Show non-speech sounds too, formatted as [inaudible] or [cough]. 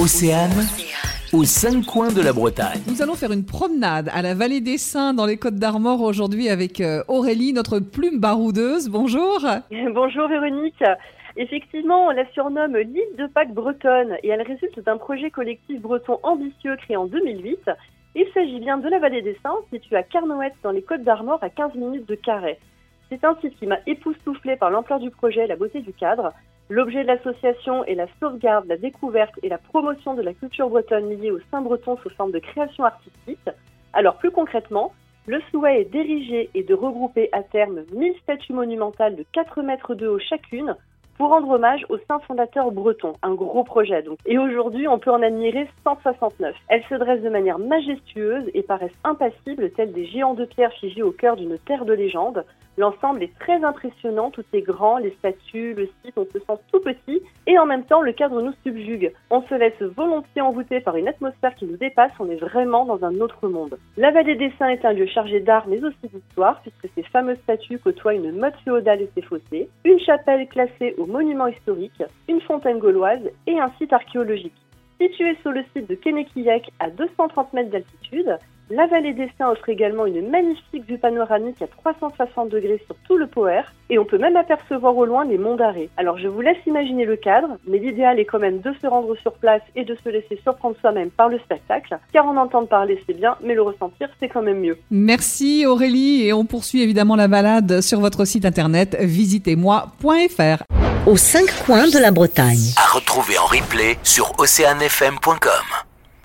Océane, aux cinq coins de la Bretagne. Nous allons faire une promenade à la vallée des Saints dans les Côtes d'Armor aujourd'hui avec euh, Aurélie, notre plume baroudeuse. Bonjour. [laughs] Bonjour Véronique. Effectivement, on la surnomme l'île de Pâques bretonne et elle résulte d'un projet collectif breton ambitieux créé en 2008. Il s'agit bien de la vallée des Saints, située à Carnoët dans les Côtes d'Armor à 15 minutes de Carré. C'est un site qui m'a époustouflé par l'ampleur du projet et la beauté du cadre. L'objet de l'association est la sauvegarde, la découverte et la promotion de la culture bretonne liée au Saint-Breton sous forme de création artistique. Alors plus concrètement, le souhait est d'ériger et de regrouper à terme 1000 statues monumentales de 4 mètres de haut chacune pour rendre hommage au saint fondateur breton, un gros projet donc. Et aujourd'hui, on peut en admirer 169. Elles se dressent de manière majestueuse et paraissent impassibles, telles des géants de pierre figés au cœur d'une terre de légende. L'ensemble est très impressionnant, tout est grand, les statues, le site, on se sent tout petit et en même temps le cadre nous subjugue. On se laisse volontiers envoûter par une atmosphère qui nous dépasse, on est vraiment dans un autre monde. La vallée des Saints est un lieu chargé d'art mais aussi d'histoire puisque ces fameuses statues côtoient une motte féodale et ses fossés, une chapelle classée au monument historique, une fontaine gauloise et un site archéologique. Situé sur le site de Kenekiyak à 230 mètres d'altitude, la vallée des Saints offre également une magnifique vue panoramique à 360 degrés sur tout le Poer et on peut même apercevoir au loin les monts d'Arrée. Alors je vous laisse imaginer le cadre, mais l'idéal est quand même de se rendre sur place et de se laisser surprendre soi-même par le spectacle, car en entendre parler c'est bien, mais le ressentir c'est quand même mieux. Merci Aurélie et on poursuit évidemment la balade sur votre site internet visitez-moi.fr. Aux cinq coins de la Bretagne. À retrouver en replay sur oceanfm.com.